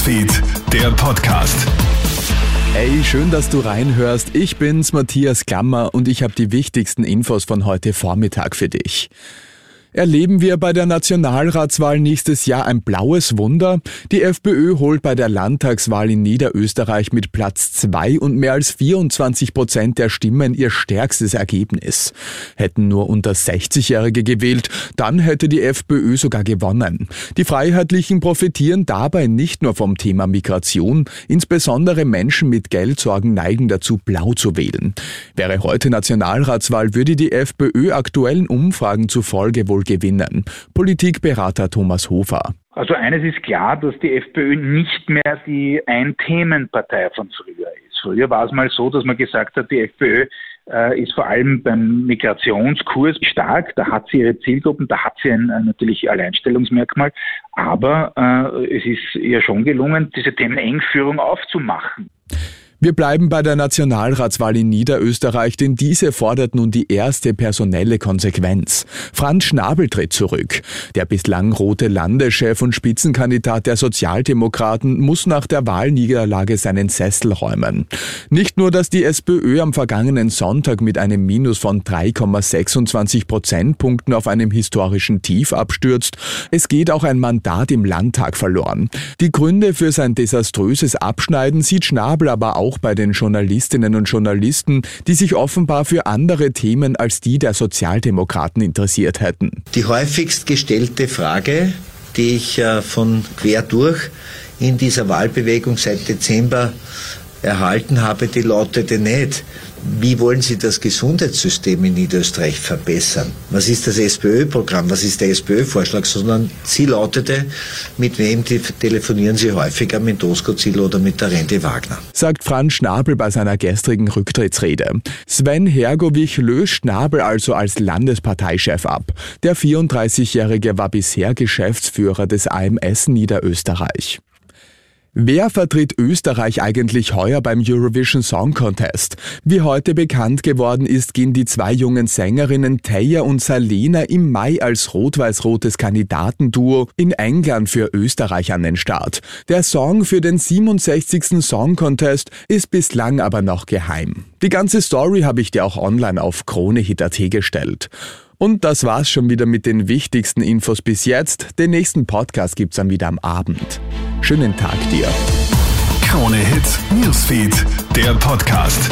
Newsfeed, der Podcast. Ey, schön, dass du reinhörst. Ich bin's, Matthias Klammer, und ich habe die wichtigsten Infos von heute Vormittag für dich. Erleben wir bei der Nationalratswahl nächstes Jahr ein blaues Wunder? Die FPÖ holt bei der Landtagswahl in Niederösterreich mit Platz zwei und mehr als 24 Prozent der Stimmen ihr stärkstes Ergebnis. Hätten nur unter 60-Jährige gewählt, dann hätte die FPÖ sogar gewonnen. Die Freiheitlichen profitieren dabei nicht nur vom Thema Migration, insbesondere Menschen mit Geldsorgen neigen dazu, blau zu wählen. Wäre heute Nationalratswahl, würde die FPÖ aktuellen Umfragen zufolge wohl wohl gewinnen. Politikberater Thomas Hofer. Also eines ist klar, dass die FPÖ nicht mehr die Ein-Themen-Partei von früher ist. Früher war es mal so, dass man gesagt hat, die FPÖ äh, ist vor allem beim Migrationskurs stark. Da hat sie ihre Zielgruppen, da hat sie ein, ein natürlich Alleinstellungsmerkmal. Aber äh, es ist ihr schon gelungen, diese Themenengführung aufzumachen. Wir bleiben bei der Nationalratswahl in Niederösterreich, denn diese fordert nun die erste personelle Konsequenz. Franz Schnabel tritt zurück. Der bislang rote Landeschef und Spitzenkandidat der Sozialdemokraten muss nach der Wahlniederlage seinen Sessel räumen. Nicht nur, dass die SPÖ am vergangenen Sonntag mit einem Minus von 3,26 Prozentpunkten auf einem historischen Tief abstürzt, es geht auch ein Mandat im Landtag verloren. Die Gründe für sein desaströses Abschneiden sieht Schnabel aber auch auch bei den Journalistinnen und Journalisten, die sich offenbar für andere Themen als die der Sozialdemokraten interessiert hätten. Die häufigst gestellte Frage, die ich äh, von quer durch in dieser Wahlbewegung seit Dezember erhalten habe, die lautete nicht, wie wollen Sie das Gesundheitssystem in Niederösterreich verbessern? Was ist das SPÖ-Programm? Was ist der SPÖ-Vorschlag? Sondern sie lautete, mit wem telefonieren Sie häufiger, mit Dosko Ziel oder mit der Rente Wagner? Sagt Franz Schnabel bei seiner gestrigen Rücktrittsrede. Sven Hergovich löst Schnabel also als Landesparteichef ab. Der 34-Jährige war bisher Geschäftsführer des AMS Niederösterreich. Wer vertritt Österreich eigentlich heuer beim Eurovision Song Contest? Wie heute bekannt geworden ist, gehen die zwei jungen Sängerinnen Taya und Salena im Mai als rot-weiß-rotes Kandidatenduo in England für Österreich an den Start. Der Song für den 67. Song Contest ist bislang aber noch geheim. Die ganze Story habe ich dir auch online auf KroneHit.at gestellt. Und das war's schon wieder mit den wichtigsten Infos bis jetzt. Den nächsten Podcast gibt's dann wieder am Abend. Schönen Tag dir. Krone Hits, Newsfeed, der Podcast.